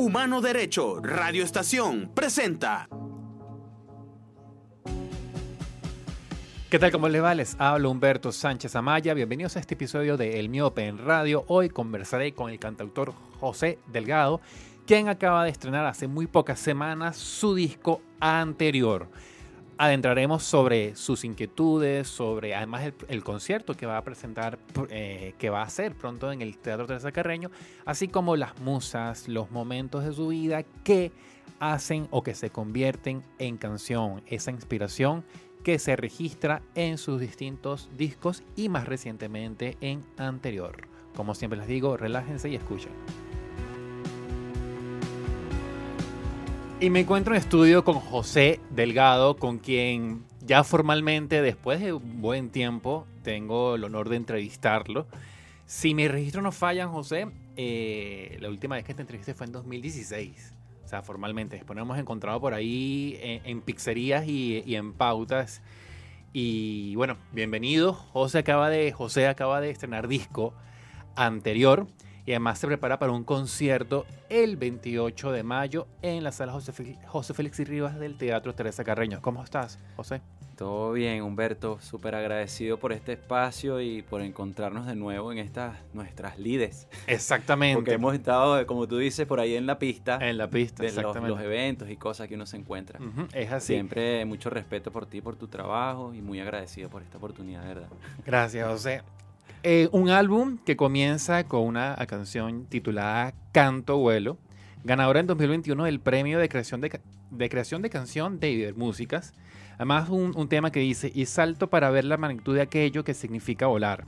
Humano Derecho, Radio Estación, presenta. ¿Qué tal? ¿Cómo les va? Les hablo Humberto Sánchez Amaya. Bienvenidos a este episodio de El Miope en Radio. Hoy conversaré con el cantautor José Delgado, quien acaba de estrenar hace muy pocas semanas su disco anterior adentraremos sobre sus inquietudes, sobre además el, concierto que va a presentar, eh, que va a hacer pronto en el Teatro Teresa Carreño, así como las musas, los momentos de su vida que hacen o que se convierten en canción, esa inspiración que se registra en sus distintos discos y más recientemente en anterior. Como siempre les digo, relájense y escuchen. Y me encuentro en estudio con José Delgado, con quien ya formalmente, después de un buen tiempo, tengo el honor de entrevistarlo. Si mis registros no fallan, José, eh, la última vez que te entrevisté fue en 2016. O sea, formalmente. Después nos hemos encontrado por ahí en, pizzerías y, y, en pautas. Y bueno, bienvenido. José acaba de, José acaba de estrenar disco anterior y además se prepara para un concierto el 28 de mayo en la sala José, Félix y Rivas del Teatro Teresa Carreño. ¿Cómo estás, José? Todo bien, Humberto. Súper agradecido por este espacio y por encontrarnos de nuevo en estas nuestras lides. Exactamente. Porque hemos estado, como tú dices, por ahí en la pista. En la pista, de exactamente. Los, eventos y cosas que uno se encuentra. Es así. Siempre mucho respeto por ti, por tu trabajo y muy agradecido por esta oportunidad, verdad. Gracias, José. Eh, un álbum que comienza con una canción titulada Canto Vuelo, ganadora en 2021 del premio de creación de, creación de canción de Músicas. Además, un, tema que dice, y salto para ver la magnitud de aquello que significa volar.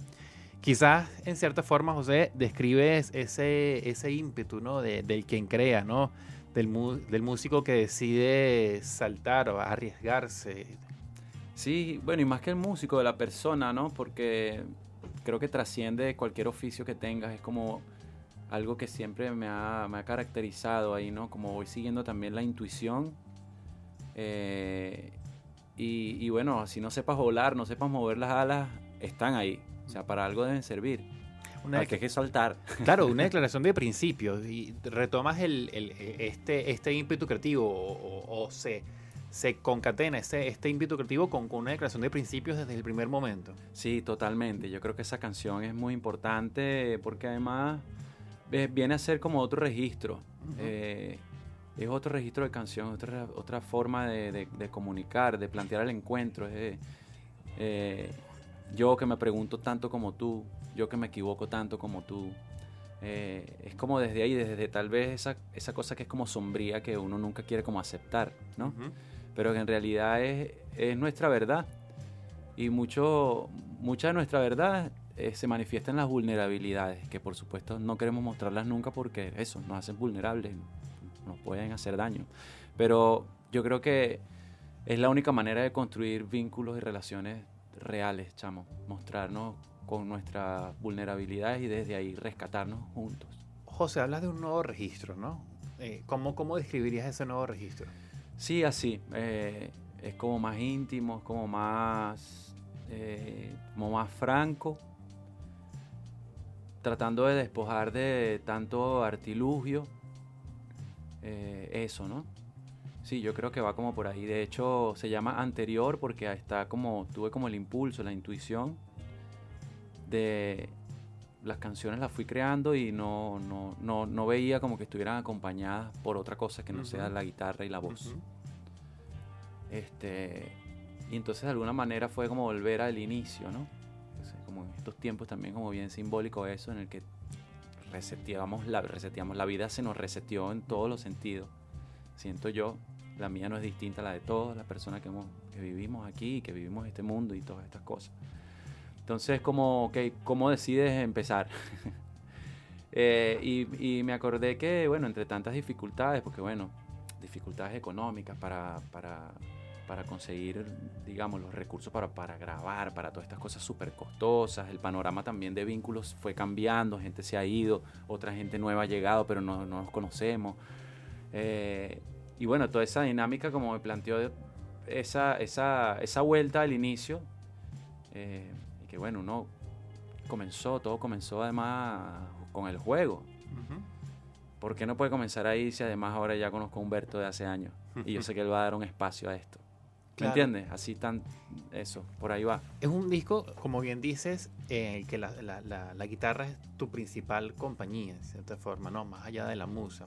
Quizás, en cierta forma, José, describes ese, ese ímpetu ¿no? del quien crea, ¿no? Del, del músico que decide saltar o arriesgarse. Sí, bueno, y más que el músico, de la persona, ¿no? Porque creo que trasciende cualquier oficio que tengas, es como algo que siempre me ha, me ha caracterizado ahí, ¿no? Como voy siguiendo también la intuición. Eh, y, bueno, si no sepas volar, no sepas mover las alas, están ahí. O sea, para algo deben servir. Una que hay que saltar. Claro, una declaración de principios. Y retomas el, este, este ímpetu creativo o, o, se se concatena este, este ímpetu creativo con, una declaración de principios desde el primer momento. Sí, totalmente. Yo creo que esa canción es muy importante porque además viene a ser como otro registro. Eh, es otro registro de canción, otra, otra forma de, comunicar, de plantear el encuentro. Eh, yo que me pregunto tanto como tú, yo que me equivoco tanto como tú. Eh, es como desde ahí, desde tal vez esa, esa cosa que es como sombría que uno nunca quiere como aceptar, ¿no? Pero que en realidad es, es nuestra verdad. Y mucho, mucha de nuestra verdad eh, se manifiesta en las vulnerabilidades, que por supuesto no queremos mostrarlas nunca porque eso, nos hacen vulnerables, nos pueden hacer daño. Pero yo creo que es la única manera de construir vínculos y relaciones reales, chamo. Mostrarnos con nuestras vulnerabilidades y desde ahí rescatarnos juntos. José, hablas de un nuevo registro, ¿no? Eh, ¿cómo, ¿Cómo describirías ese nuevo registro? Sí, así. Eh, es como más íntimo, es como más, eh, como más franco. Tratando de despojar de tanto artilugio. Eh, eso, ¿no? Sí, yo creo que va como por ahí. De hecho, se llama anterior porque está como, tuve como el impulso, la intuición de las canciones las fui creando y no, no, no, veía como que estuvieran acompañadas por otra cosa que no sea la guitarra y la voz. Este, y entonces de alguna manera fue como volver al inicio, ¿no? como en estos tiempos también como bien simbólico eso, en el que reseteamos la, reseteamos, la vida se nos reseteó en todos los sentidos. Siento yo, la mía no es distinta a la de todas las personas que, hemos, que vivimos aquí, que vivimos este mundo y todas estas cosas. Entonces, como, que ¿cómo decides empezar? Eh, y, me acordé que, bueno, entre tantas dificultades, porque, bueno, dificultades económicas para, para, para conseguir, digamos, los recursos para, para grabar, para todas estas cosas súper costosas. El panorama también de vínculos fue cambiando, gente se ha ido, otra gente nueva ha llegado, pero no, no nos conocemos. Eh, y bueno, toda esa dinámica, como me planteó esa, esa, esa vuelta al inicio, eh, que bueno, uno comenzó, todo comenzó además con el juego. ¿por qué no puede comenzar ahí si además ahora ya conozco a Humberto de hace años? Y yo sé que él va a dar un espacio a esto. ¿Me Claro. entiendes? Así tan, eso, por ahí va. Es un disco, como bien dices, eh, que la, la- la- la guitarra es tu principal compañía, de cierta forma, ¿no? Más allá de la musa.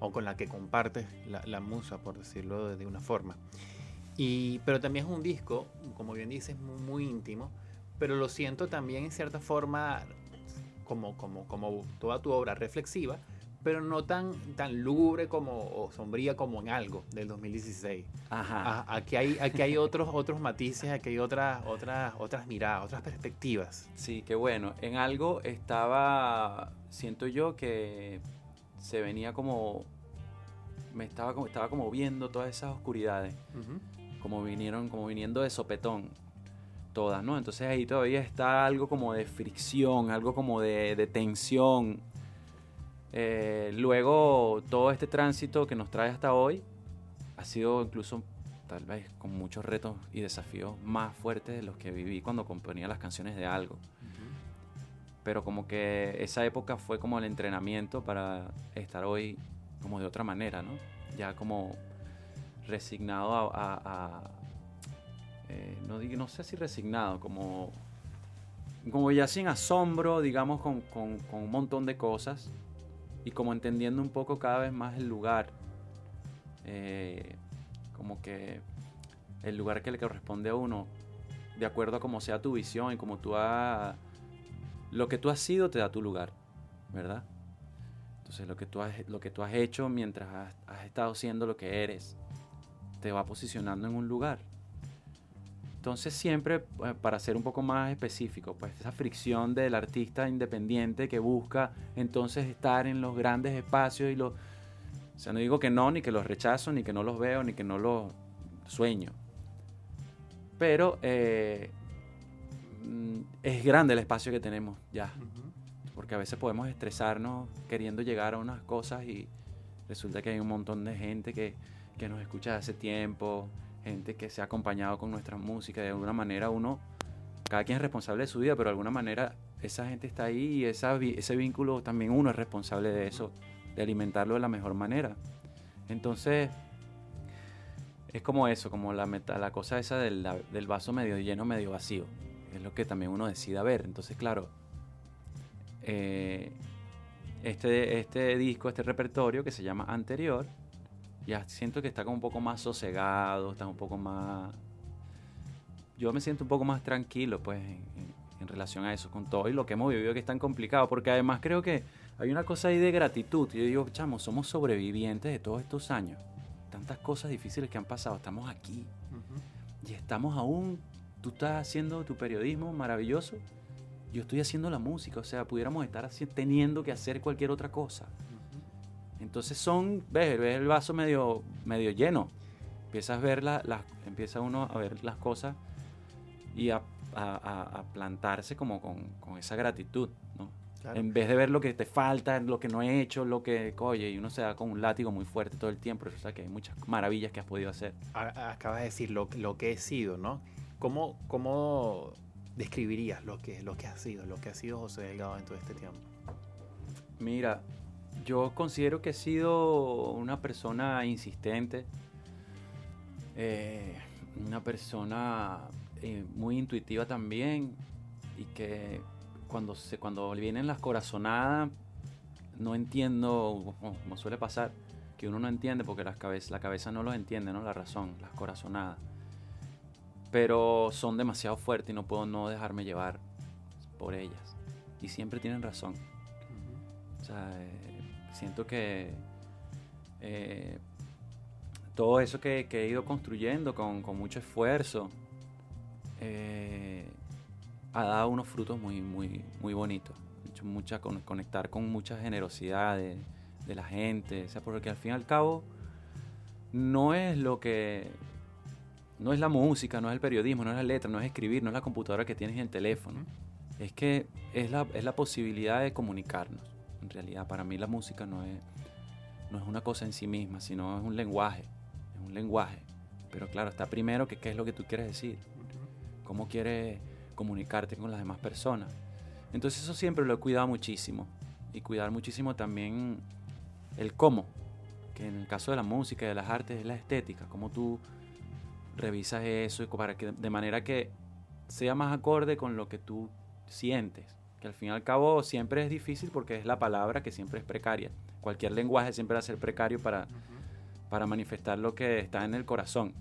O con la que compartes la, la musa, por decirlo de, de una forma. Y, pero también es un disco, como bien dices, muy, muy íntimo, pero lo siento también en cierta forma como, como, como toda tu obra reflexiva, pero no tan, tan lúgubre como, o sombría como en algo del 2016. Ajá. Ah, aquí hay, aquí hay otros, otros matices, aquí hay otras, otras, otras miradas, otras perspectivas. Sí, qué bueno. En algo estaba, siento yo que se venía como, me estaba como, estaba como viendo todas esas oscuridades, como vinieron, como viniendo de sopetón, todas, ¿no? Entonces ahí todavía está algo como de fricción, algo como de, de tensión. Eh, luego todo este tránsito que nos trae hasta hoy ha sido incluso tal vez con muchos retos y desafíos más fuertes de los que viví cuando componía las canciones de algo pero como que esa época fue como el entrenamiento para estar hoy como de otra manera, ¿no? Ya como resignado a... a- a, eh, no, no sé si resignado, como, como ya sin asombro, digamos, con, con- un montón de cosas y como entendiendo un poco cada vez más el lugar, eh, como que el lugar que le corresponde a uno, de acuerdo a cómo sea tu visión y como tú has lo que tú has sido te da tu lugar, ¿verdad? Entonces lo que tú has, lo que tú has hecho mientras has, has estado siendo lo que eres, te va posicionando en un lugar. Entonces siempre, eh, para ser un poco más específico, pues esa fricción del artista independiente que busca entonces estar en los grandes espacios y los... O sea, no digo que no, ni que los rechazo, ni que no los veo, ni que no los sueño. Pero eh, mm, es grande el espacio que tenemos ya. Porque a veces podemos estresarnos queriendo llegar a unas cosas y resulta que hay un montón de gente que, que nos escucha hace tiempo, gente que se ha acompañado con nuestra música. De alguna manera uno, cada quien es responsable de su vida, pero de alguna manera esa gente está ahí y ese vínculo también uno es responsable de eso, de alimentarlo de la mejor manera. Entonces, es como eso, como la, meta, la cosa esa del, del vaso medio lleno, medio vacío. Es lo que también uno decida ver. Entonces, claro, eh, este, este disco, este repertorio que se llama Anterior, ya siento que está como un poco más sosegado, está un poco más... Yo me siento un poco más tranquilo, pues, en, en- relación a eso, con todo y lo que hemos vivido que es tan complicado, porque además creo que hay una cosa ahí de gratitud. Yo digo, chamo, somos sobrevivientes de todos estos años. Tantas cosas difíciles que han pasado, estamos aquí. Y estamos aún, tú estás haciendo tu periodismo maravilloso, yo estoy haciendo la música, o sea, pudiéramos estar así, teniendo que hacer cualquier otra cosa. Entonces son, ves, ves el vaso medio, medio lleno, empiezas a ver la- las, empieza uno a ver las cosas y a, a- a- plantarse como con, con esa gratitud, ¿no? Claro. En vez de ver lo que te falta, lo que no he hecho, lo que, oye, y uno se da con un látigo muy fuerte todo el tiempo, resulta que hay muchas maravillas que has podido hacer. Acabas de decir lo, lo que he sido, ¿no? ¿Cómo, cómo describirías lo que, lo que has sido, lo que ha sido José Delgado en todo este tiempo? Mira, yo considero que he sido una persona insistente, eh, una persona eh, muy intuitiva también y que cuando, se, cuando vienen las corazonadas no entiendo, como, suele pasar, que uno no entiende porque las cabezas, la cabeza no los entiende, ¿no? La razón, las corazonadas. Pero son demasiado fuertes y no puedo no dejarme llevar por ellas. Y siempre tienen razón. O sea, eh, siento que eh, todo eso que, he ido construyendo con, mucho esfuerzo eh, ha dado unos frutos muy, muy, muy bonitos. Con- conectar con mucha generosidad de, de la gente. O sea, porque al fin y al cabo no es lo que... No es la música, no es el periodismo, no es la letra, no es escribir, no es la computadora que tienes en el teléfono. Es que es la, es la posibilidad de comunicarnos. En realidad, para mí la música no es, no es una cosa en sí misma, sino es un lenguaje. Es un lenguaje. Pero claro, está primero que qué es lo que tú quieres decir. Cómo quieres comunicarte con las demás personas. Entonces eso siempre lo he cuidado muchísimo. Y cuidar muchísimo también el cómo, que en el caso de la música y de las artes es la estética, cómo tú revisas eso para que de manera que sea más acorde con lo que tú sientes, que al fin y al cabo siempre es difícil porque es la palabra que siempre es precaria. Cualquier lenguaje siempre va a ser precario para, para manifestar lo que está en el corazón,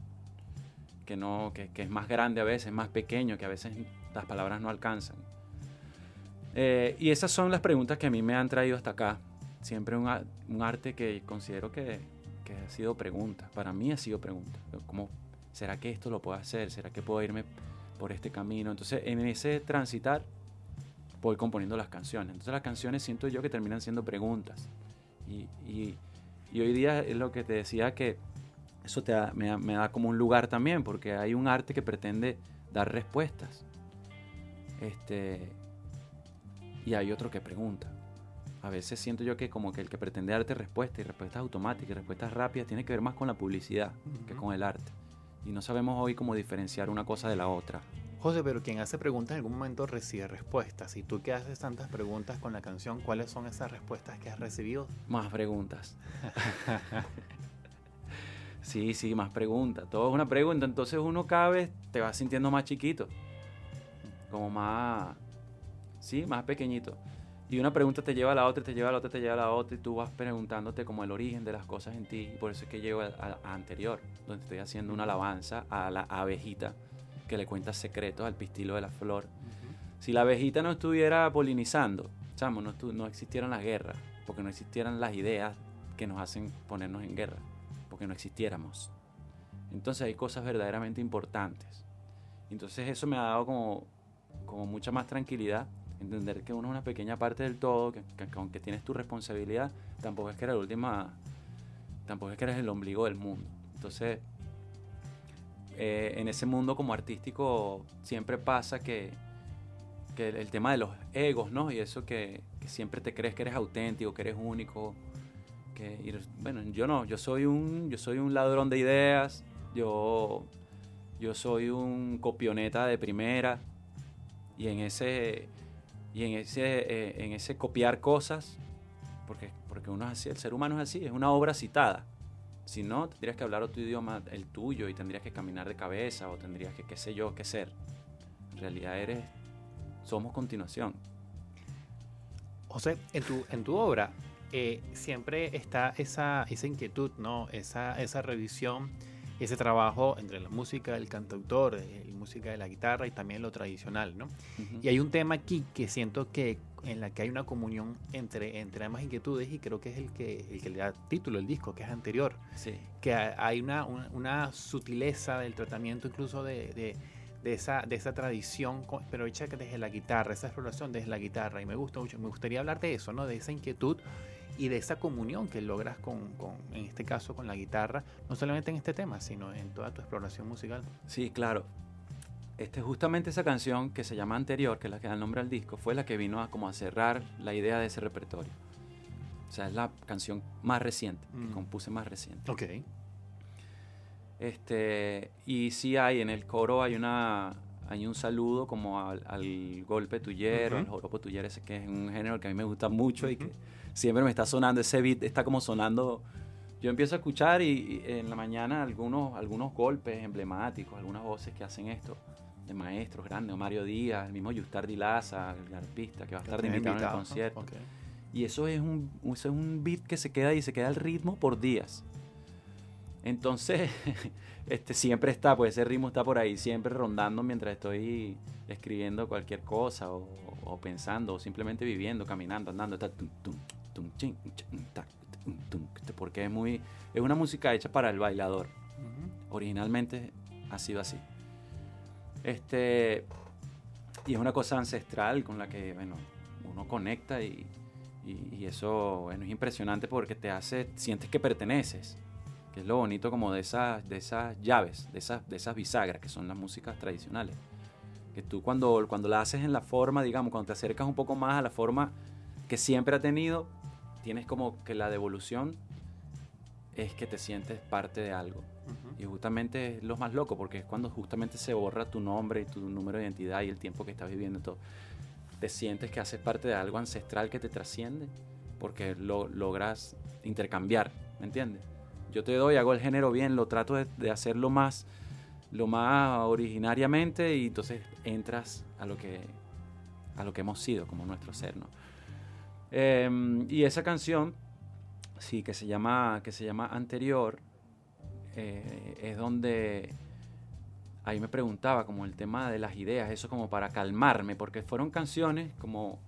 que, no, que, es más grande a veces, más pequeño, que a veces las palabras no alcanzan. Eh, y esas son las preguntas que a mí me han traído hasta acá. Siempre un, un arte que considero que, que, ha sido pregunta. Para mí ha sido pregunta. ¿Cómo, ¿Será que esto lo puedo hacer? ¿Será que puedo irme por este camino? Entonces, en ese transitar, voy componiendo las canciones. Entonces, las canciones siento yo que terminan siendo preguntas. Y, y, hoy día es lo que te decía que eso te me, me da como un lugar también, porque hay un arte que pretende dar respuestas. Este, y hay otro que pregunta. A veces siento yo que como que el que pretende darte respuestas y respuestas automáticas y respuestas rápidas tiene que ver más con la publicidad que con el arte. Y no sabemos hoy cómo diferenciar una cosa de la otra. José, pero quien hace preguntas en algún momento recibe respuestas. Y tú que haces tantas preguntas con la canción, ¿cuáles son esas respuestas que has recibido? Más preguntas. sí, sí, más preguntas. Todo es una pregunta. Entonces uno cada vez te va sintiendo más chiquito. Como más Sí, más pequeñito. Y una pregunta te lleva a la otra, te lleva a la otra, te lleva a la otra, y tú vas preguntándote como el origen de las cosas en ti. Y por eso es que llego a, anterior, donde estoy haciendo una alabanza a la abejita que le cuenta secretos al pistilo de la flor. Si la abejita no estuviera polinizando, chamo, no, no existieran las guerras, porque no existieran las ideas que nos hacen ponernos en guerra, porque no existiéramos. Entonces hay cosas verdaderamente importantes. Entonces eso me ha dado como, como mucha más tranquilidad entender que uno es una pequeña parte del todo, que, aunque tienes tu responsabilidad, tampoco es que eres la última, tampoco es que eres el ombligo del mundo. Entonces, eh, en ese mundo como artístico siempre pasa que, el tema de los egos, ¿no? Y eso que, siempre te crees que eres auténtico, que eres único. Que, bueno, yo no, yo soy un, yo soy un ladrón de ideas, yo, yo soy un copioneta de primera y en ese y en ese, eh, en ese copiar cosas, porque, porque uno es así, el ser humano es así, es una obra citada. Si no, tendrías que hablar otro idioma, el tuyo, y tendrías que caminar de cabeza, o tendrías que, qué sé yo, qué ser. En realidad eres, somos continuación. José, en tu, en tu obra eh, siempre está esa, esa inquietud, ¿no? Esa, esa revisión ese trabajo entre la música del cantautor, eh, la música de la guitarra y también lo tradicional, ¿no? Y hay un tema aquí que siento que en la que hay una comunión entre, entre ambas inquietudes y creo que es el que, el que le da título al disco, que es anterior. Sí. Que hay una, una, sutileza del tratamiento incluso de, de, de, esa, de esa tradición, pero hecha desde la guitarra, esa exploración desde la guitarra. Y me gusta mucho, me gustaría hablar de eso, ¿no? De esa inquietud y de esa comunión que logras con, con, en este caso, con la guitarra, no solamente en este tema, sino en toda tu exploración musical. Sí, claro. Este, justamente esa canción que se llama Anterior, que es la que da el nombre al disco, fue la que vino a, como a cerrar la idea de ese repertorio. O sea, es la canción más reciente, que mm. compuse más reciente. Ok. Este, y sí hay, en el coro hay una hay un saludo como al, golpe tuyero, al joropo tuyero, ese que es un género que a mí me gusta mucho y que siempre me está sonando, ese beat está como sonando. Yo empiezo a escuchar y, en la mañana algunos, algunos golpes emblemáticos, algunas voces que hacen esto, de maestros grandes, Mario Díaz, el mismo Yustar Dilaza, el arpista que va a estar de invitado, en el concierto. Y eso es, un, eso es un beat que se queda y se queda al ritmo por días. Entonces, este, siempre está, pues ese ritmo está por ahí, siempre rondando mientras estoy escribiendo cualquier cosa o, pensando o simplemente viviendo, caminando, andando. Está, porque es muy es una música hecha para el bailador. Originalmente ha sido así. Este y es una cosa ancestral con la que bueno, uno conecta y, y, eso bueno, es impresionante porque te hace sientes que perteneces. Que es lo bonito como de esas de esas llaves, de esas de esas bisagras que son las músicas tradicionales. Que tú cuando cuando la haces en la forma, digamos, cuando te acercas un poco más a la forma que siempre ha tenido, tienes como que la devolución es que te sientes parte de algo. Y justamente es lo más loco, porque es cuando justamente se borra tu nombre y tu número de identidad y el tiempo que estás viviendo todo. Te sientes que haces parte de algo ancestral que te trasciende, porque lo, logras intercambiar, ¿me entiendes? Yo te doy, hago el género bien, lo trato de, de hacerlo más, lo más originariamente y entonces entras a lo que, a lo que hemos sido como nuestro ser, ¿no? Em, y esa canción, sí, que se llama, que se llama Anterior, eh, es donde ahí me preguntaba como el tema de las ideas, eso como para calmarme, porque fueron canciones como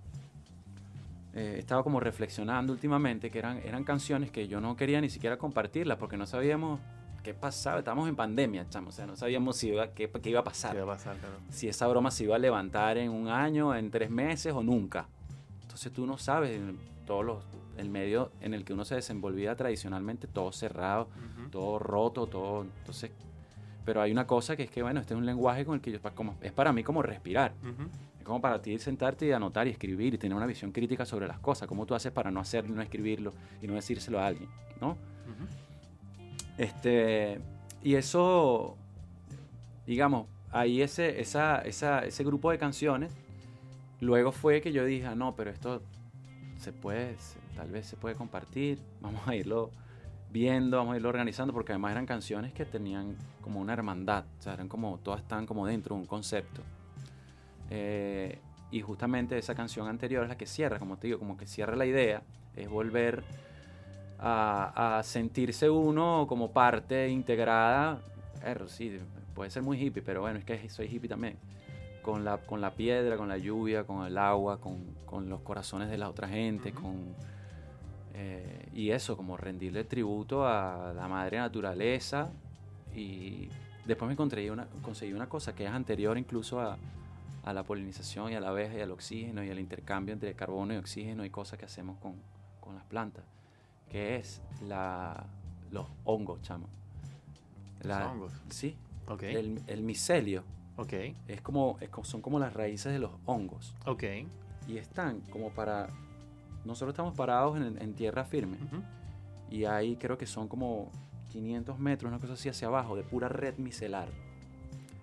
eh, estaba como reflexionando últimamente que eran, eran canciones que yo no quería ni siquiera compartirlas porque no sabíamos qué pasaba, estábamos en pandemia, chamo, o sea, no sabíamos si iba, qué, qué iba a pasar, ¿Qué va a pasar, claro? si esa broma se iba a levantar en un año, en tres meses o nunca. Entonces tú no sabes, todos los, el medio en el que uno se desenvolvía tradicionalmente, todo cerrado, Ujú. todo roto, todo. Entonces, pero hay una cosa que es que, bueno, este es un lenguaje con el que yo, como, es para mí como respirar. Ujú. Es como para ti sentarte y anotar y escribir y tener una visión crítica sobre las cosas. ¿Cómo tú haces para no hacerlo, no escribirlo y no decírselo a alguien? ¿No? Ujú. Este, y eso, digamos, ahí ese, esa, esa, ese grupo de canciones, luego fue que yo dije, ah, no, pero esto se puede, tal vez se puede compartir, vamos a irlo viendo, vamos a irlo organizando, porque además eran canciones que tenían como una hermandad, o sea, eran como, todas están como dentro de un concepto. Eh, y justamente esa canción anterior es la que cierra, como te digo, como que cierra la idea, es volver a, sentirse uno como parte integrada. Sí, puede ser muy hippie, pero bueno, es que soy hippie también. Con la, con la piedra, con la lluvia, con el agua, con, con los corazones de la otra gente, con... eh, y eso, como rendirle tributo a la madre naturaleza. Y después me conseguí una, conseguí una cosa que es anterior incluso a, a la polinización y a la abeja y al oxígeno y al intercambio entre carbono y oxígeno y cosas que hacemos con, con las plantas, que es la, los hongos, chamo. Los hongos. Sí, Ok. el, el micelio Ok. es como, es co- son como las raíces de los hongos Ok. y están como para... Nosotros estamos parados en, en tierra firme Ujú. y ahí creo que son como 500 metros, una cosa así hacia abajo, de pura red micelar.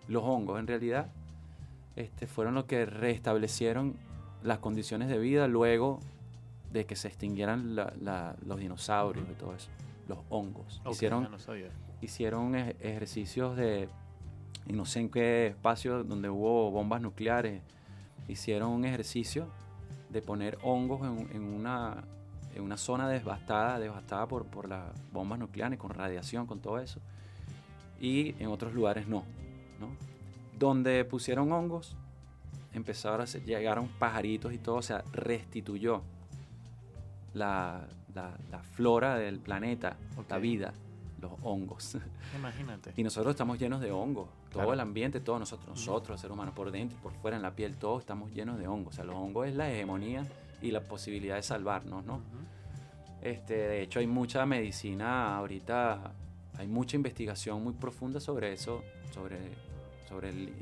Los hongos, en realidad, este, fueron los que restablecieron las condiciones de vida luego de que se extinguieran la- la- los dinosaurios y todo eso. Los hongos. Ok, Hicieron, no hicieron ej- ejercicios de, y no sé en qué espacio donde hubo bombas nucleares, hicieron un ejercicio de poner hongos en, en una, en una zona devastada, devastada por, por las bombas nucleares, con radiación, con todo eso, y en otros lugares no, ¿no? Donde pusieron hongos, empezaron a hacer- llegaron pajaritos y todo, o sea, restituyó la, la- la flora del planeta, la Ok. vida, los hongos. Imagínate. Y nosotros estamos llenos de hongos. Todo el ambiente, todos nosotros, nosotros, seres humanos, por dentro y por fuera, en la piel, todos estamos llenos de hongos. O sea, los hongos es la hegemonía y la posibilidad de salvarnos, ¿no? Este, de hecho, hay mucha medicina ahorita, hay mucha investigación muy profunda sobre eso, sobre, sobre el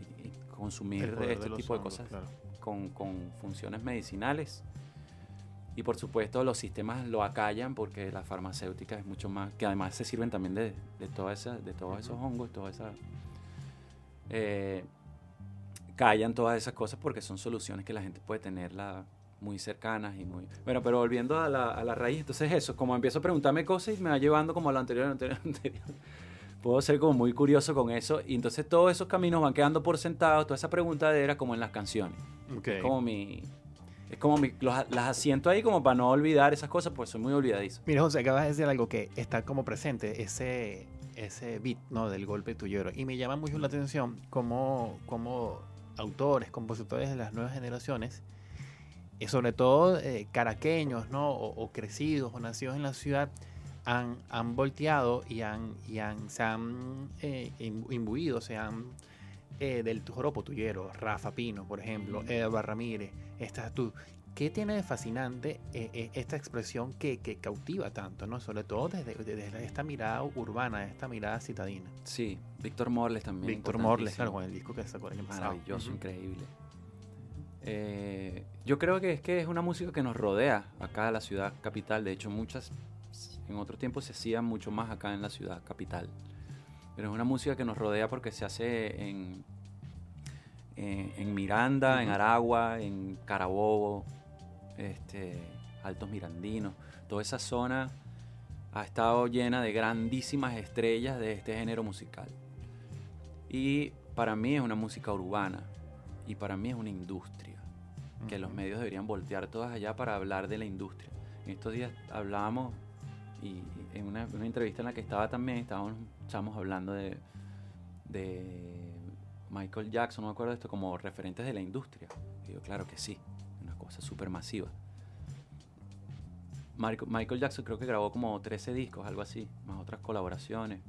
consumir El este de tipo de cosas claro. con, con funciones medicinales. Y por supuesto los sistemas lo acallan porque las farmacéuticas es mucho más, que además se sirven también de, de, toda esa- de todos esos hongos, todas esas... eh, callan todas esas cosas porque son soluciones que la gente puede tenerla muy cercanas y muy... Bueno, pero volviendo a la, a la raíz, entonces eso, como empiezo a preguntarme cosas y me va llevando como a lo anterior, anterior, anterior. Puedo ser como muy curioso con eso y entonces todos esos caminos van quedando por sentados, toda esa preguntadera como en las canciones. Ok. Es como mi. Es como los- las asiento ahí como para no olvidar esas cosas, porque soy muy olvidadizo. Mira, José, acabas de decir algo que está como presente, ese, ese beat ¿no? del golpe tuyero. Y me llama mucho la atención cómo, cómo autores, compositores de las nuevas generaciones, y sobre todo eh, caraqueños ¿no? o, crecidos o nacidos en la ciudad, han, han volteado y, han, y han, se han eh, im- imbuido, se han eh, del joropo tuyero, Rafa Pino, por ejemplo, Eva Ramírez, estás tú. ¿Qué tiene de fascinante eh, eh, esta expresión que, que cautiva tanto, ¿no? Sobre todo desde, desde esta mirada urbana, esta mirada citadina. Sí, Víctor Morles también. Víctor Morles, claro, con el disco que sacó el año pasado. Maravilloso, increíble. Eh, yo creo que es que es una música que nos rodea acá en la ciudad capital. De hecho, muchas en otro tiempo se hacían mucho más acá en la ciudad capital. Pero es una música que nos rodea porque se hace en, en, en Miranda, en Ujú. Aragua, en Carabobo, este, Altos Mirandinos, toda esa zona ha estado llena de grandísimas estrellas de este género musical. Y para mí es una música urbana y para mí es una industria, que los medios deberían voltear todas allá para hablar de la industria. En estos días hablábamos y en una, una entrevista en la que estaba también estábamos, estábamos hablando de, de Michael Jackson, no me acuerdo de esto, como referentes de la industria. Y yo, claro que sí, una cosa súper masiva. Michael Jackson creo que grabó como 13 discos, algo así, más otras colaboraciones.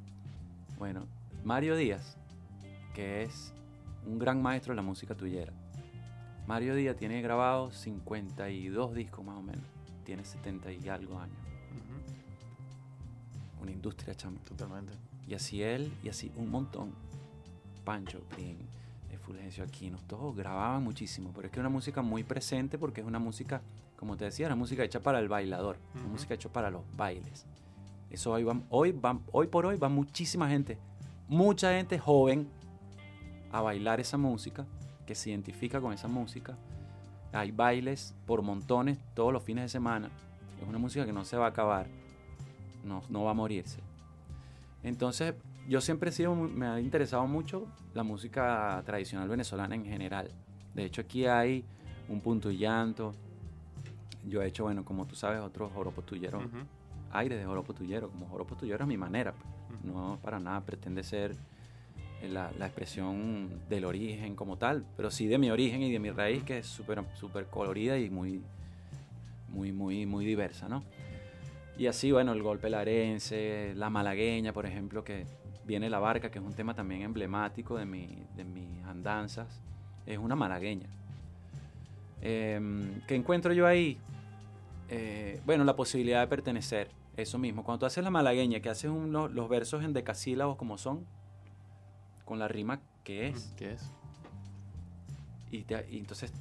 Bueno, Mario Díaz, que es un gran maestro de la música tuyera. Mario Díaz tiene grabado 52 discos más o menos. Tiene 70 y algo años. Una industria, chamo. Totalmente. Y así él, y así un montón. Pancho, Pring, Fulgencio Aquino, todos grababan muchísimo, pero es que es una música muy presente porque es una música, como te decía, una música hecha para el bailador, una música hecha para los bailes. Eso hoy, va, hoy, va, hoy por hoy va muchísima gente, mucha gente joven a bailar esa música, que se identifica con esa música. Hay bailes por montones todos los fines de semana. Es una música que no se va a acabar, no, no va a morirse. Entonces, yo siempre he sido, me ha interesado mucho la música tradicional venezolana en general. De hecho, aquí hay un punto y llanto. Yo he hecho, bueno, como tú sabes, otros joropos tulleros, aires de joropo. Como joropo es mi manera, pues. no para nada pretende ser la, la, expresión del origen como tal, pero sí de mi origen y de mi raíz, que es súper super colorida y muy, muy, muy, muy diversa, ¿no? Y así, bueno, el golpe larense, la malagueña, por ejemplo, que viene la barca, que es un tema también emblemático de, mi, de mis andanzas, es una malagueña. Eh, ¿Qué encuentro yo ahí? Eh, bueno, la posibilidad de pertenecer, eso mismo. Cuando tú haces la malagueña, que haces los versos en decasílabos como son, con la rima que es. ¿Qué es? Y, y, entonces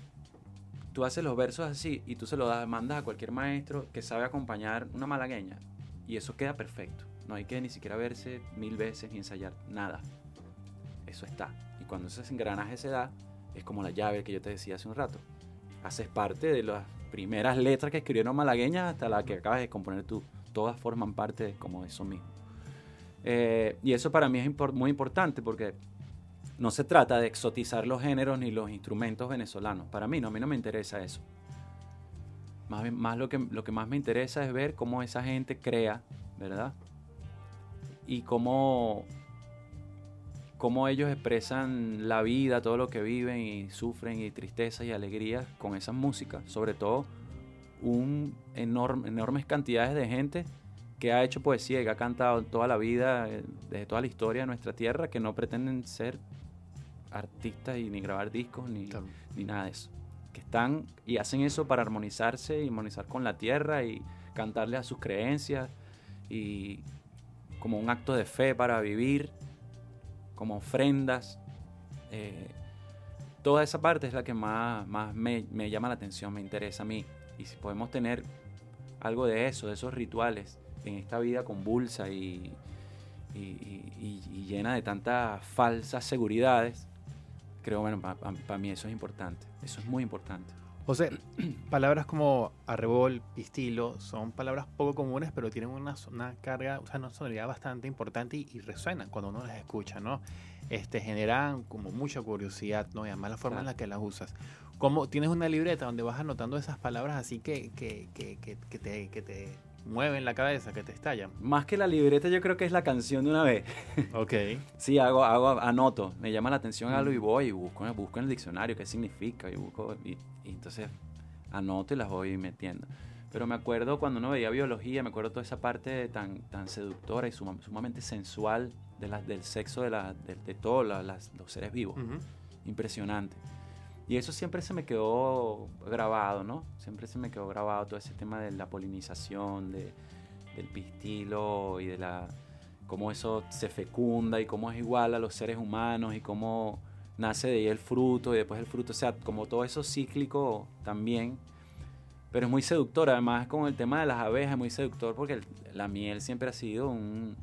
tú haces los versos así y tú se lo das, mandas a cualquier maestro que sabe acompañar una malagueña y eso queda perfecto. No hay que ni siquiera verse mil veces ni ensayar nada. Eso está. Y cuando ese engranaje se da, es como la llave que yo te decía hace un rato. Haces parte de las primeras letras que escribieron malagueñas hasta la que acabas de componer tú. Todas forman parte de como eso mismo. Eh, y eso para mí es muy importante porque no se trata de exotizar los géneros ni los instrumentos venezolanos. Para mí no, a mí no me interesa eso. Más, lo, que, lo que más me interesa es ver cómo esa gente crea, ¿verdad? y cómo, cómo ellos expresan la vida, todo lo que viven y sufren y tristeza y alegría con esa música, sobre todo un enorme, enormes cantidades de gente que ha hecho poesía y que ha cantado toda la vida, eh, desde toda la historia de nuestra tierra, que no pretenden ser artistas y ni grabar discos ni, ni nada de eso. Que están y hacen eso para armonizarse y armonizar con la tierra y cantarle a sus creencias y como un acto de fe para vivir, como ofrendas. Eh, toda esa parte es la que más, más me, llama la atención, me interesa a mí. Y si podemos tener algo de eso, de esos rituales, en esta vida convulsa y, y, llena de tantas falsas seguridades, creo, bueno, para mí eso es importante, eso es muy importante. José, palabras como arrebol, pistilo, son palabras poco comunes, pero tienen una, una carga, o sea, una sonoridad bastante importante y, resuenan cuando uno las escucha, ¿no? Este, generan como mucha curiosidad, ¿no? Y además la forma en la que las usas. Como tienes una libreta donde vas anotando esas palabras así que, que, que, que te, que te mueven la cabeza, que te estallan. Más que la libreta, yo creo que es la canción de una vez. Ok. sí, hago, hago, anoto, me llama la atención algo y voy y busco, busco en el diccionario qué significa y busco y entonces anoto y las voy metiendo. Pero me acuerdo cuando uno veía biología, me acuerdo toda esa parte tan, tan seductora y sumamente sensual de la, del sexo de, la, de, todos los seres vivos. Impresionante. Y eso siempre se me quedó grabado, ¿no? Siempre se me quedó grabado todo ese tema de la polinización, de, del pistilo y de la cómo eso se fecunda y cómo es igual a los seres humanos y cómo nace de ahí el fruto y después el fruto, o sea, como todo eso cíclico también. Pero es muy seductor, además con el tema de las abejas es muy seductor porque la miel siempre ha sido un,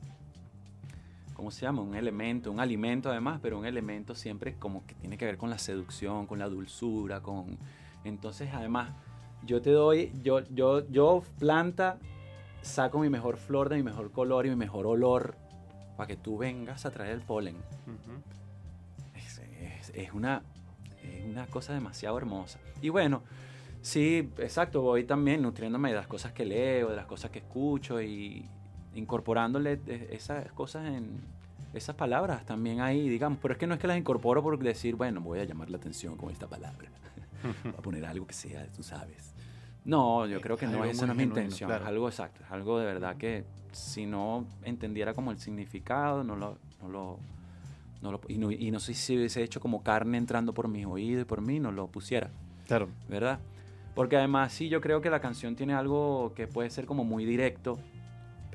¿cómo se llama? Un elemento, un alimento además, pero un elemento siempre como que tiene que ver con la seducción, con la dulzura, con... Entonces además yo te doy, yo, yo, yo planta, saco mi mejor flor de mi mejor color y mi mejor olor para que tú vengas a traer el polen. es, es- es una, es una cosa demasiado hermosa. Y bueno, sí, exacto, voy también nutriéndome de las cosas que leo, de las cosas que escucho y incorporándole de- esas cosas en esas palabras también ahí, digamos, pero es que no es que las incorporo por decir, bueno, voy a llamar la atención con esta palabra. Voy a poner algo que sea, tú sabes. No, yo Es creo que no, esa no es mi intención. claro. Es algo exacto, es algo de verdad que si no entendiera como el significado, no lo, no lo, no lo- y, no, y no sé si hubiese hecho como carne entrando por mis oídos y por mí, no lo pusiera, Claro. ¿verdad? Porque además sí, yo creo que la canción tiene algo que puede ser como muy directo,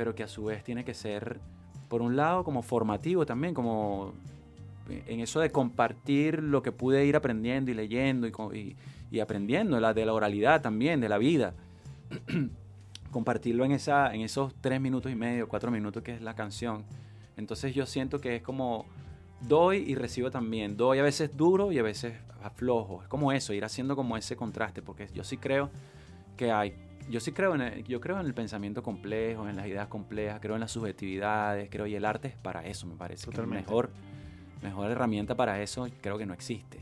pero que a su vez tiene que ser, por un lado, como formativo también, como en eso de compartir lo que pude ir aprendiendo y leyendo y- y aprendiendo la, de la oralidad también, de la vida. Compartirlo en, esa, en esos tres minutos y medio, cuatro minutos que es la canción. Entonces yo siento que es como doy y recibo también. Doy a veces duro y a veces aflojo. Es como eso, ir haciendo como ese contraste, porque yo sí creo que hay, yo sí creo en el, yo creo en el pensamiento complejo, en las ideas complejas, creo en las subjetividades, creo y el arte es para eso, me parece Totalmente. mejor, mejor herramienta para eso creo que no existe.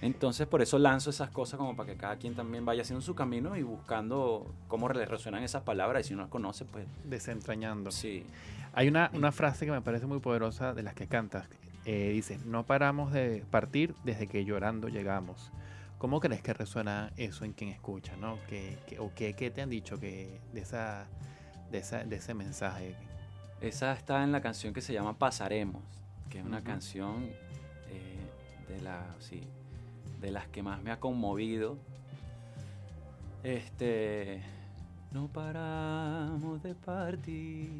Entonces por eso lanzo esas cosas como para que cada quien también vaya haciendo su camino y buscando cómo le resuenan esas palabras y si no las conoce pues Desentrañando. sí. Hay una, una frase que me parece muy poderosa de las que cantas. Eh, dice, no paramos de partir desde que llorando llegamos. ¿Cómo crees que resuena eso en quien escucha? ¿no? ¿Qué, qué- ¿O qué, qué te han dicho que de, esa, de, esa, de ese mensaje? Esa está en la canción que se llama Pasaremos, que es una canción eh, de, la, sí, de las que más me ha conmovido. Este, no paramos de partir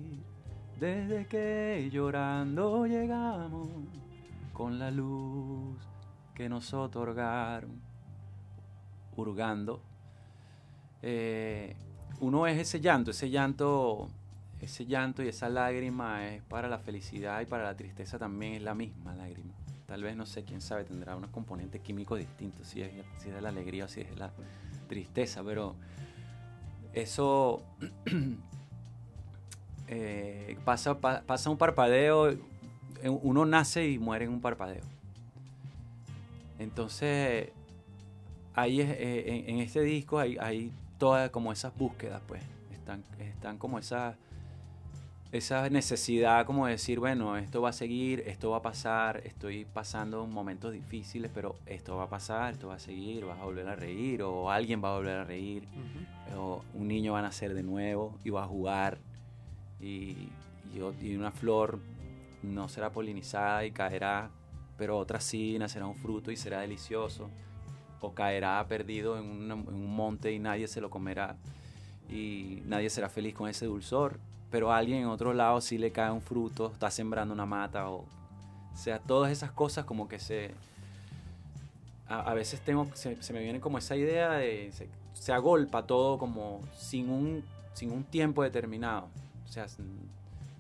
desde que llorando llegamos con la luz que nos otorgaron, hurgando. Eh, uno es ese llanto, ese llanto, ese llanto y esa lágrima es para la felicidad y para la tristeza también es la misma lágrima. Tal vez, no sé, quién sabe, tendrá unos componentes químicos distintos, si es, de la alegría o si es de la tristeza, pero eso eh, pasa, pa- pasa un parpadeo, eh, uno nace y muere en un parpadeo. Entonces, ahí es, eh, en, en este disco hay, hay todas como esas búsquedas, pues. Están, están como esa, esa necesidad como de decir, bueno, esto va a seguir, esto va a pasar, estoy pasando momentos difíciles, pero esto va a pasar, esto va a seguir, vas a volver a reír, o alguien va a volver a reír, o un niño va a nacer de nuevo y va a jugar, y, y y una flor no será polinizada y caerá, pero otra sí nacerá un fruto y será delicioso o caerá perdido en, un monte y nadie se lo comerá y nadie será feliz con ese dulzor, pero a alguien en otro lado sí le cae un fruto, está sembrando una mata o, o sea, todas esas cosas como que se... A, veces tengo, se, se me viene como esa idea de... Se, se agolpa todo como sin un, sin un tiempo determinado, o sea, sin,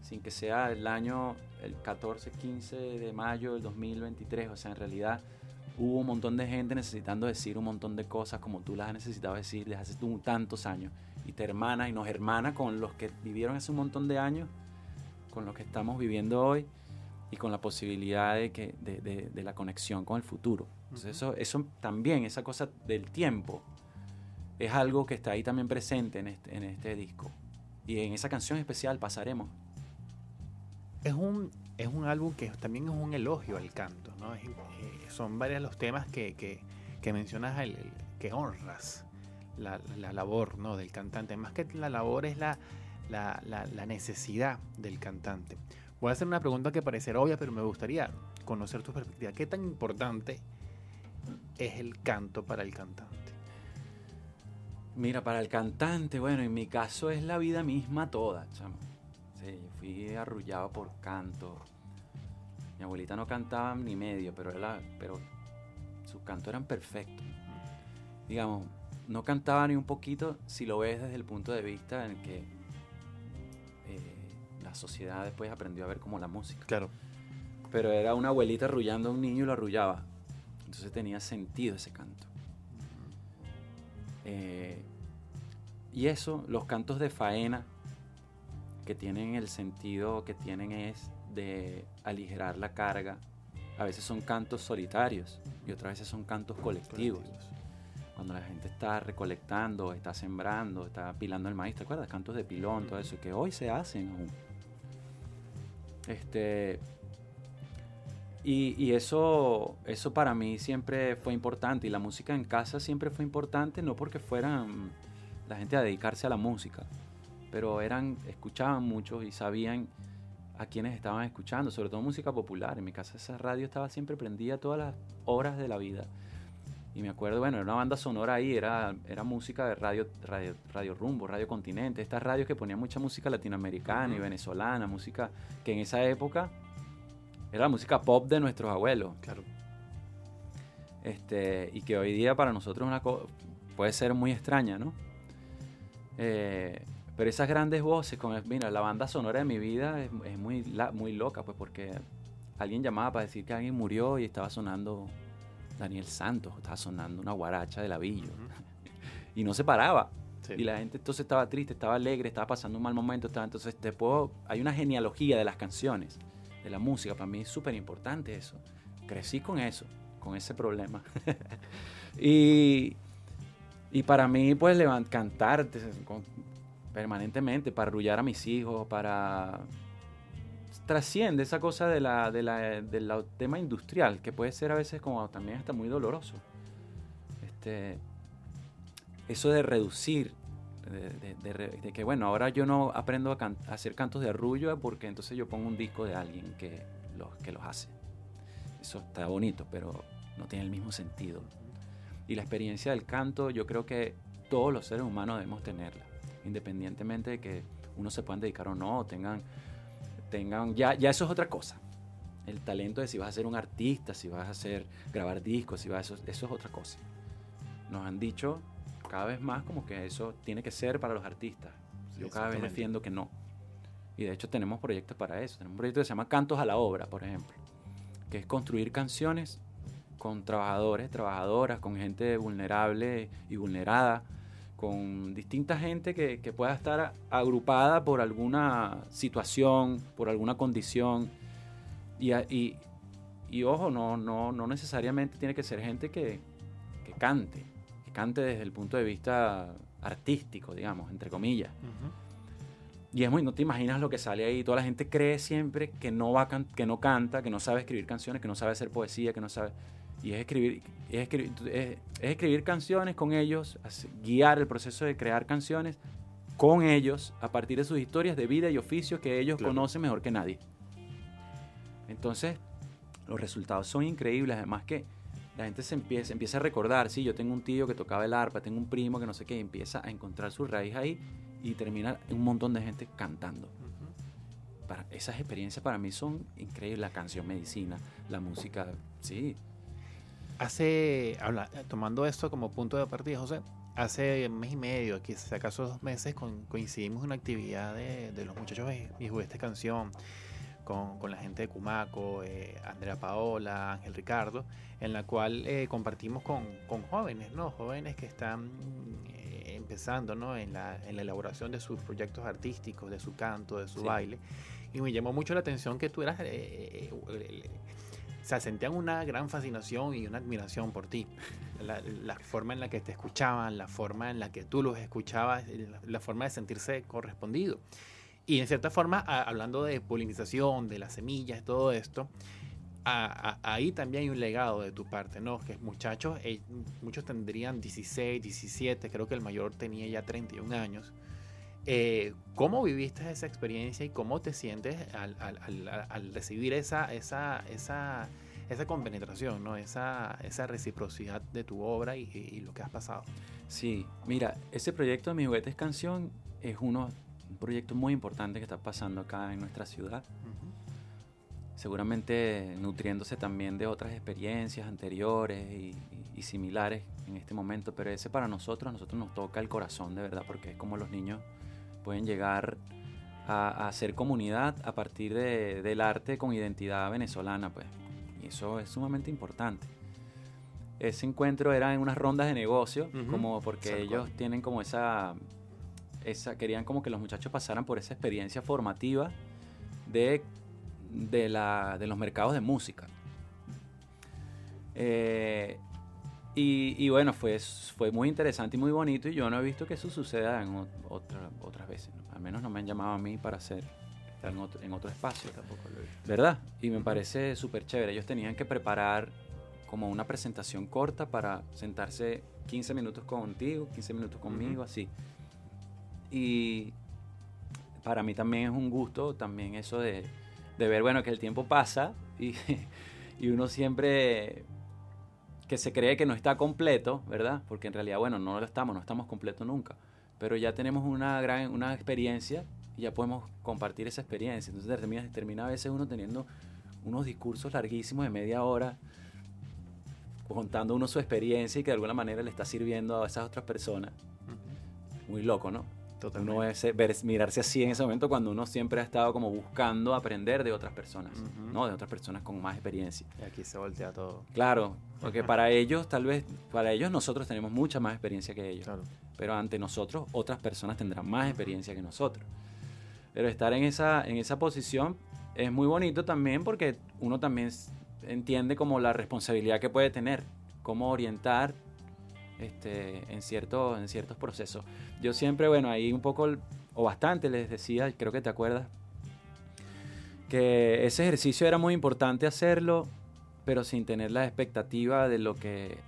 sin que sea el año, el 14, 15 de mayo del 2023, o sea, en realidad hubo un montón de gente necesitando decir un montón de cosas como tú las has necesitado decir desde hace tantos años y te hermana y nos hermana con los que vivieron hace un montón de años, con los que estamos viviendo hoy y con la posibilidad de, que, de, de- de la conexión con el futuro. Entonces eso, eso también, esa cosa del tiempo, es algo que está ahí también presente en este, en este disco. Y en esa canción especial pasaremos. Es un, es un álbum que también es un elogio al canto, ¿no? Eh, son varios los temas que, que, mencionas, el- que honras la, la labor ¿no? del cantante. Más que la labor es la- la necesidad del cantante. Voy a hacer una pregunta que parecerá obvia, pero me gustaría conocer tu perspectiva. ¿Qué tan importante es el canto para el cantante? Mira, para el cantante, bueno, en mi caso es la vida misma toda, chamo. Fui arrullado por canto. Mi abuelita no cantaba ni medio, pero, era, pero sus cantos eran perfectos. Digamos, no cantaba ni un poquito si lo ves desde el punto de vista en el que eh, la sociedad después aprendió a ver como la música. Claro. Pero era una abuelita arrullando a un niño y lo arrullaba. Entonces tenía sentido ese canto. Eh, y eso, los cantos de faena, que tienen el sentido que tienen es de aligerar la carga. A veces son cantos solitarios y otras veces son cantos colectivos. Cuando la gente está recolectando, está sembrando, está pilando el maíz, ¿te acuerdas? Cantos de pilón, todo eso, que hoy se hacen aún. Este, y, y, eso, eso para mí siempre fue importante. Y la música en casa siempre fue importante, no porque fueran la gente a dedicarse a la música, pero eran, escuchaban mucho y sabían a quienes estaban escuchando, sobre todo música popular. En mi casa esa radio estaba siempre prendida todas las horas de la vida. Y me acuerdo, bueno, era una banda sonora ahí, era, era música de radio, radio, radio Rumbo, Radio Continente, estas radios que ponían mucha música latinoamericana y venezolana, música que en esa época era la música pop de nuestros abuelos. Claro. Este, y que hoy día para nosotros una puede ser muy extraña, ¿no? Eh, pero esas grandes voces, con, mira, la banda sonora de mi vida es, muy, muy loca, pues porque alguien llamaba para decir que alguien murió y estaba sonando Daniel Santos, estaba sonando una guaracha de lavillo. y no se paraba. Y la gente entonces estaba triste, estaba alegre, estaba pasando un mal momento. Estaba, entonces te puedo, hay una genealogía de las canciones, de la música. Para mí es súper importante eso. Crecí con eso, con ese problema. y, y para mí, pues, cantar permanentemente, para arrullar a mis hijos, para trasciende esa cosa del tema industrial, que puede ser a veces como también hasta muy doloroso. Este, eso de reducir, de, que bueno, ahora yo no aprendo a, hacer cantos de arrullo porque entonces yo pongo un disco de alguien que los, que los hace. Eso está bonito, pero no tiene el mismo sentido. Y la experiencia del canto, yo creo que todos los seres humanos debemos tenerla, independientemente de que uno se puedan dedicar o no, tengan tengan, ya, ya eso es otra cosa. El talento de si vas a ser un artista, si vas a hacer, grabar discos, si vas a, eso, eso es otra cosa. Nos han dicho cada vez más como que eso tiene que ser para los artistas. Yo cada vez defiendo que no. Y de hecho tenemos proyectos para eso. Tenemos un proyecto que se llama Cantos a la Obra, por ejemplo, que es construir canciones con trabajadores, trabajadoras, con gente vulnerable y vulnerada, con distinta gente que, que, pueda estar agrupada por alguna situación, por alguna condición. Y, y, y ojo, no, no, no, necesariamente tiene que ser gente que, que, cante, que cante desde el punto de vista artístico, digamos, entre comillas. Y es muy, no te imaginas lo que sale ahí. Toda la gente cree siempre que no, va que no canta, que no sabe escribir canciones, que no sabe hacer poesía, que no sabe... Y es escribir, es escribir, es, escribir canciones con ellos, guiar el proceso de crear canciones con ellos a partir de sus historias de vida y oficio que ellos conocen mejor que nadie. Entonces, los resultados son increíbles. Además que la gente se empieza, empieza a recordar, sí, yo tengo un tío que tocaba el arpa, tengo un primo que no sé qué, empieza a encontrar su raíz ahí y termina un montón de gente cantando. para, esas experiencias para mí son increíbles. La canción medicina, la música, sí, Hace, habla, tomando esto como punto de partida, José, hace un mes y medio, quizás acaso dos meses, coincidimos en una actividad de, los muchachos y jugué esta canción con, con, la gente de Cumaco, eh, Andrea Paola, Ángel Ricardo, en la cual eh, compartimos con, con, jóvenes, ¿no? Jóvenes que están eh, empezando, ¿no? En la, en la, elaboración de sus proyectos artísticos, de su canto, de su baile. Y me llamó mucho la atención que tú eras o sea, sentían una gran fascinación y una admiración por ti. La, forma en la que te escuchaban, la forma en la que tú los escuchabas, la, forma de sentirse correspondido. Y en cierta forma, hablando de polinización, de las semillas, todo esto, ahí también hay un legado de tu parte, ¿no? Que muchachos, eh, muchos tendrían 16, 17, creo que el mayor tenía ya 31 años eh, ¿Cómo viviste esa experiencia y cómo te sientes al, recibir esa, esa, esa, esa compenetración, ¿no? esa, esa reciprocidad de tu obra y, lo que has pasado? Sí, mira, ese proyecto de Mi Juguetes Canción es uno, un proyecto muy importante que está pasando acá en nuestra ciudad. Seguramente nutriéndose también de otras experiencias anteriores y, y similares en este momento, pero ese para nosotros, a nosotros nos toca el corazón de verdad, porque es como los niños pueden llegar a, hacer comunidad a partir de, del arte con identidad venezolana, pues. Y eso es sumamente importante. Ese encuentro era en unas rondas de negocio, como porque ellos tienen como esa esa, querían como que los muchachos pasaran por esa experiencia formativa de, de, la, de los mercados de música. Eh, y, y, bueno, fue, fue muy interesante y muy bonito y yo no he visto que eso suceda en otra, otras veces. Al menos no me han llamado a mí para hacer en otro, en otro espacio. Tampoco lo he visto. ¿Verdad? Y me parece súper chévere. Ellos tenían que preparar como una presentación corta para sentarse 15 minutos contigo, 15 minutos conmigo, así. Y para mí también es un gusto, también eso de, de ver, bueno, que el tiempo pasa y, y uno siempre que se cree que no está completo, ¿verdad? Porque en realidad, bueno, no lo estamos, no estamos completos nunca. Pero ya tenemos una gran una experiencia y ya podemos compartir esa experiencia. Entonces termina, termina a veces uno teniendo unos discursos larguísimos de media hora contando uno su experiencia y que de alguna manera le está sirviendo a esas otras personas. Muy loco, ¿no? Totalmente. Uno es ver, mirarse así en ese momento cuando uno siempre ha estado como buscando aprender de otras personas, ¿no? De otras personas con más experiencia. Y aquí se voltea todo. Claro, porque para ellos, tal vez, para ellos nosotros tenemos mucha más experiencia que ellos. Claro. Pero ante nosotros, otras personas tendrán más experiencia que nosotros. Pero estar en esa, en esa posición es muy bonito también porque uno también entiende como la responsabilidad que puede tener, cómo orientar este, en, cierto, en ciertos procesos. Yo siempre, bueno, ahí un poco o bastante les decía, creo que te acuerdas, que ese ejercicio era muy importante hacerlo, pero sin tener la expectativa de lo que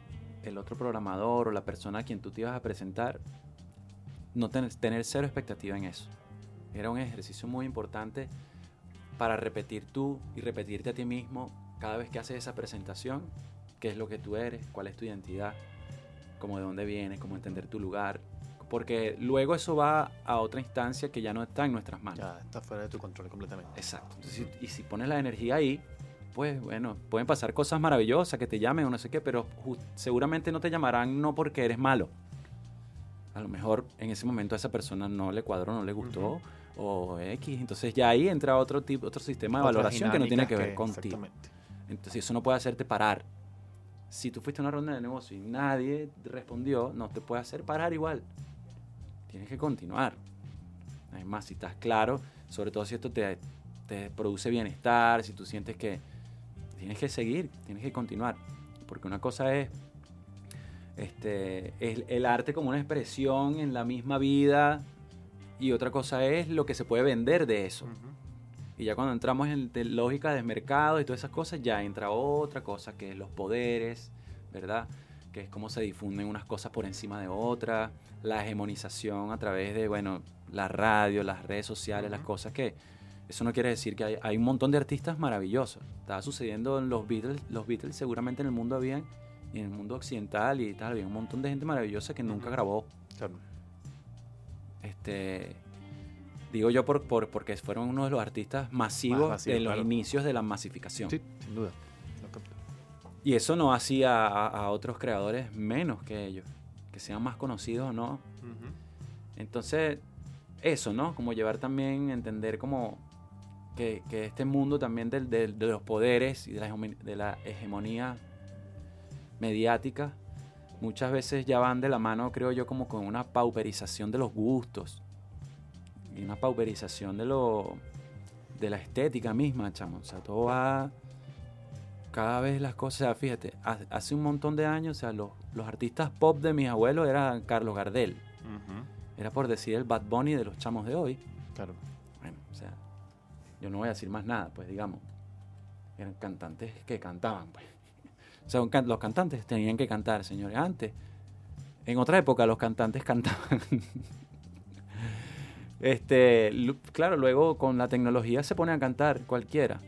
el otro programador o la persona a quien tú te ibas a presentar, no tener, tener cero expectativa en eso. Era un ejercicio muy importante para repetir tú y repetirte a ti mismo cada vez que haces esa presentación, qué es lo que tú eres, cuál es tu identidad, cómo de dónde vienes, cómo entender tu lugar. Porque luego eso va a otra instancia que ya no está en nuestras manos. Ya está fuera de tu control completamente. Exacto. y si pones la energía ahí, pues bueno, pueden pasar cosas maravillosas, que te llamen o no sé qué, pero seguramente no te llamarán no porque eres malo. A lo mejor en ese momento a esa persona no le cuadró, no le gustó, o X. Entonces ya ahí entra otro tipo, otro sistema de valoración que no tiene que ver contigo. Entonces eso no puede hacerte parar. Si tú fuiste a una ronda de negocio y nadie respondió, no te puede hacer parar igual. Tienes que continuar. Además, si estás claro, sobre todo si esto te, produce bienestar, si tú sientes que tienes que seguir, tienes que continuar. Porque una cosa es este, el arte como una expresión en la misma vida y otra cosa es lo que se puede vender de eso. Y ya cuando entramos en lógica de mercado y todas esas cosas, ya entra otra cosa que es los poderes, ¿verdad? Que es cómo se difunden unas cosas por encima de otras, la hegemonización a través de, bueno, la radio, las redes sociales, las cosas que... Eso no quiere decir que hay, hay, un montón de artistas maravillosos. Estaba sucediendo en los Beatles, los Beatles seguramente en el mundo habían, y en el mundo occidental y tal, había un montón de gente maravillosa que nunca grabó. Este, Digo yo por, por, porque fueron uno de los artistas masivos en los inicios de la masificación. Sí, sin duda. Y eso no hacía a, otros creadores menos que ellos, que sean más conocidos o no. Entonces, eso, ¿no? Como llevar también, entender como que, que este mundo también de, de, los poderes y de la, de la hegemonía mediática, muchas veces ya van de la mano, creo yo, como con una pauperización de los gustos y una pauperización de lo de la estética misma, chamo. O sea, todo va cada vez las cosas, o sea, fíjate, hace un montón de años, o sea, los, los artistas pop de mis abuelos eran Carlos Gardel. Era por decir el Bad Bunny de los chamos de hoy. Claro. Bueno, o sea, yo no voy a decir más nada, pues digamos. Eran cantantes que cantaban, pues. O sea, los cantantes tenían que cantar, señores. Antes, en otra época, los cantantes cantaban. Este, claro, luego con la tecnología se pone a cantar cualquiera.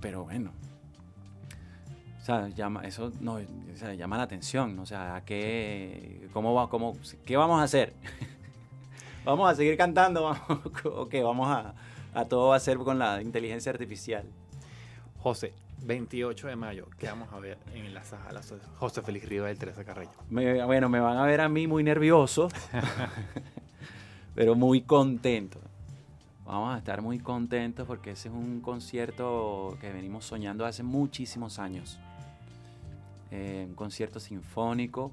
Pero bueno. O sea, llama, eso no, llama la atención. O sea, ¿qué, cómo va, cómo, ¿qué vamos a hacer? ¿Vamos a seguir cantando? ¿O qué? Vamos a, a todo hacer con la inteligencia artificial. José, 28 de mayo, ¿qué vamos a ver en la sala José Félix Rivas del Teresa Carreño? bueno, me van a ver a mí muy nervioso. pero muy contento. Vamos a estar muy contentos porque ese es un concierto que venimos soñando hace muchísimos años. Eh, un concierto sinfónico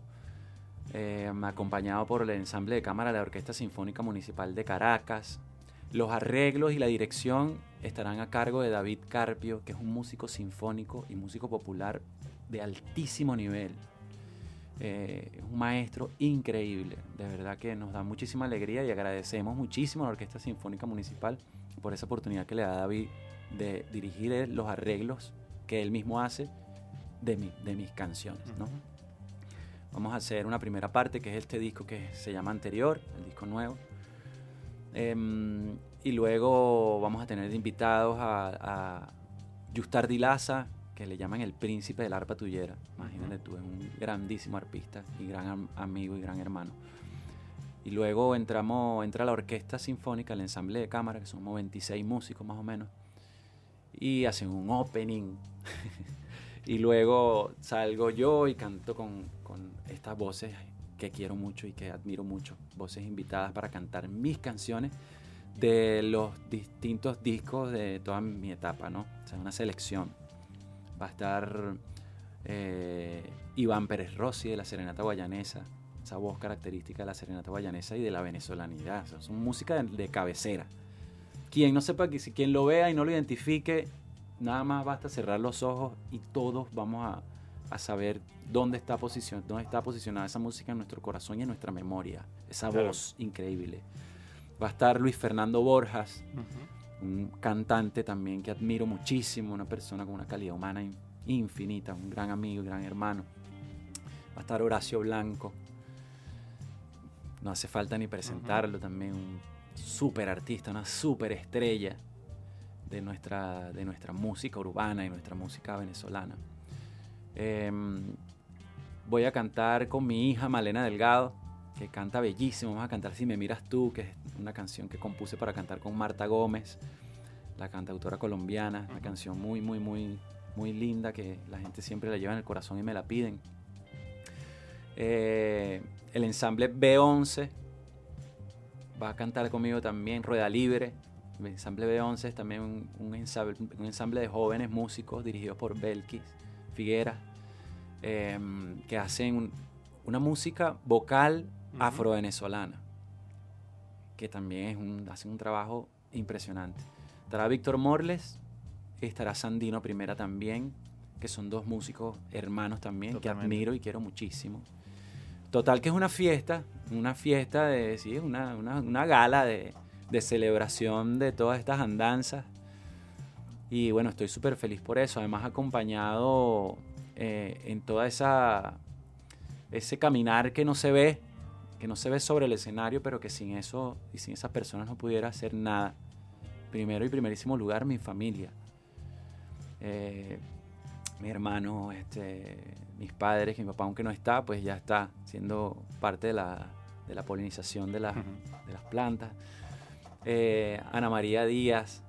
eh, acompañado por el ensamble de cámara de la Orquesta Sinfónica Municipal de Caracas. Los arreglos y la dirección estarán a cargo de David Carpio, que es un músico sinfónico y músico popular de altísimo nivel. Eh, un maestro increíble, de verdad que nos da muchísima alegría y agradecemos muchísimo a la Orquesta Sinfónica Municipal por esa oportunidad que le da David de dirigir los arreglos que él mismo hace de, mi, de mis canciones. ¿no? Vamos a hacer una primera parte que es este disco que se llama Anterior, el disco nuevo. Em, y luego vamos a tener invitados a, a Justar Dilaza, que le llaman el príncipe del arpa tuyera. Imagínate tú, es un grandísimo arpista y gran amigo y gran hermano. Y luego entramos, entra la orquesta sinfónica, el ensamble de cámara, que somos 26 músicos más o menos, y hacen un opening. y luego salgo yo y canto con, con estas voces que quiero mucho y que admiro mucho, voces invitadas para cantar mis canciones de los distintos discos de toda mi etapa, ¿no? O sea, una selección. Va a estar eh, Iván Pérez Rossi de la Serenata Guayanesa, esa voz característica de la Serenata Guayanesa y de la venezolanidad. O sea, son música de, de, cabecera. Quien no sepa, quien lo vea y no lo identifique, nada más basta cerrar los ojos y todos vamos a, a saber dónde está, posición, dónde está posicionada esa música en nuestro corazón y en nuestra memoria. Esa claro. voz increíble. Va a estar Luis Fernando Borjas, uh -huh. Un cantante también que admiro muchísimo, una persona con una calidad humana infinita, un gran amigo, gran hermano. Va a estar Horacio Blanco. No hace falta ni presentarlo, uh -huh. también un súper artista, una súper estrella de nuestra, de nuestra música urbana y nuestra música venezolana. Eh, voy a cantar con mi hija Malena Delgado, que canta bellísimo. Vamos a cantar Si me miras tú, que es una canción que compuse para cantar con Marta Gómez, la cantautora colombiana. Una canción muy, muy, muy, muy linda que la gente siempre la lleva en el corazón y me la piden. Eh, el ensamble B11 va a cantar conmigo también Rueda Libre. El ensamble B11 es también un, un, ensamble, un ensamble de jóvenes músicos dirigidos por Belkis Figuera, eh, que hacen un, una música vocal uh -huh. afro-venezolana, que también es un, hacen un trabajo impresionante. Estará Víctor Morles, estará Sandino Primera también, que son dos músicos hermanos también, Totalmente. que admiro y quiero muchísimo. Total que es una fiesta, una fiesta de, sí, una, una, una gala de, de celebración de todas estas andanzas. Y bueno, estoy súper feliz por eso. Además, acompañado eh, en toda esa ese caminar que no se ve, que no se ve sobre el escenario, pero que sin eso y sin esas personas no pudiera hacer nada. Primero y primerísimo lugar, mi familia. Eh, mi hermano, este, mis padres, que mi papá, aunque no está, pues ya está siendo parte de la, de la polinización de, la, uh -huh. de las plantas. Eh, Ana María Díaz,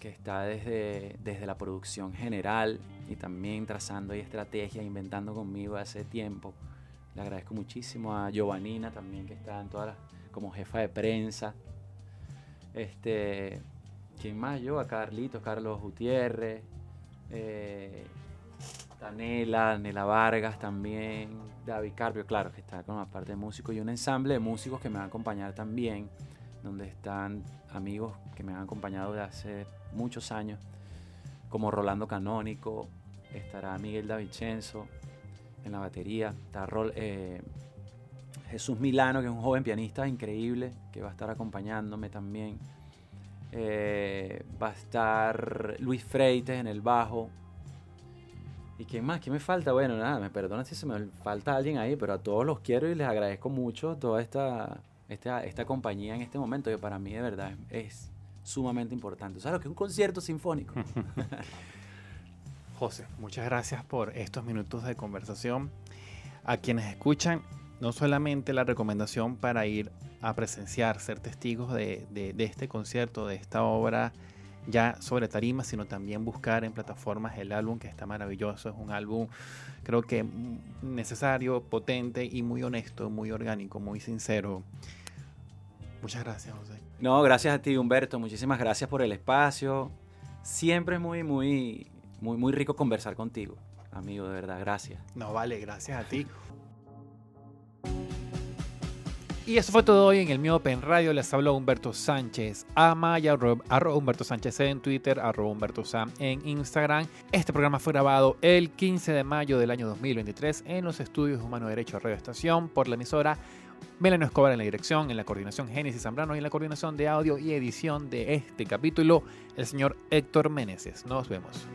que está desde, desde la producción general y también trazando ahí estrategias, inventando conmigo hace tiempo. Le agradezco muchísimo a Giovanina también, que está en todas las, como jefa de prensa. Este, ¿Quién más? Yo, a Carlitos, Carlos Gutiérrez, eh, Tanela, Nela Vargas también, David Carpio, claro, que está con la parte de músicos y un ensamble de músicos que me van a acompañar también, donde están amigos que me han acompañado de hace muchos años, como Rolando Canónico, estará Miguel Davicenzo en la batería, está Rol, eh, Jesús Milano, que es un joven pianista increíble, que va a estar acompañándome también. Eh, va a estar Luis Freites en el bajo. ¿Y quién más? ¿Qué me falta? Bueno, nada, me perdona si se me falta alguien ahí, pero a todos los quiero y les agradezco mucho toda esta, esta, esta compañía en este momento, que para mí de verdad es, sumamente importante. ¿Sabes lo que es un concierto sinfónico? José, muchas gracias por estos minutos de conversación. A quienes escuchan, no solamente la recomendación para ir a presenciar, ser testigos de, de, de, este concierto, de esta obra ya sobre tarima, sino también buscar en plataformas el álbum que está maravilloso. Es un álbum creo que necesario, potente y muy honesto, muy orgánico, muy sincero. Muchas gracias, José. No, gracias a ti, Humberto. Muchísimas gracias por el espacio. Siempre es muy, muy, muy, muy rico conversar contigo, amigo, de verdad. Gracias. No, vale, gracias a ti. Y eso fue todo hoy en el Miope en Radio. Les habló Humberto Sánchez Amaya, arroba Humberto Sánchez en Twitter, arroba Humberto Sam en Instagram. Este programa fue grabado el 15 de mayo del año 2023 en los estudios Humano Derecho Radio Estación por la emisora Melano Escobar en la dirección, en la coordinación Génesis Zambrano y en la coordinación de audio y edición de este capítulo, el señor Héctor Meneses. Nos vemos.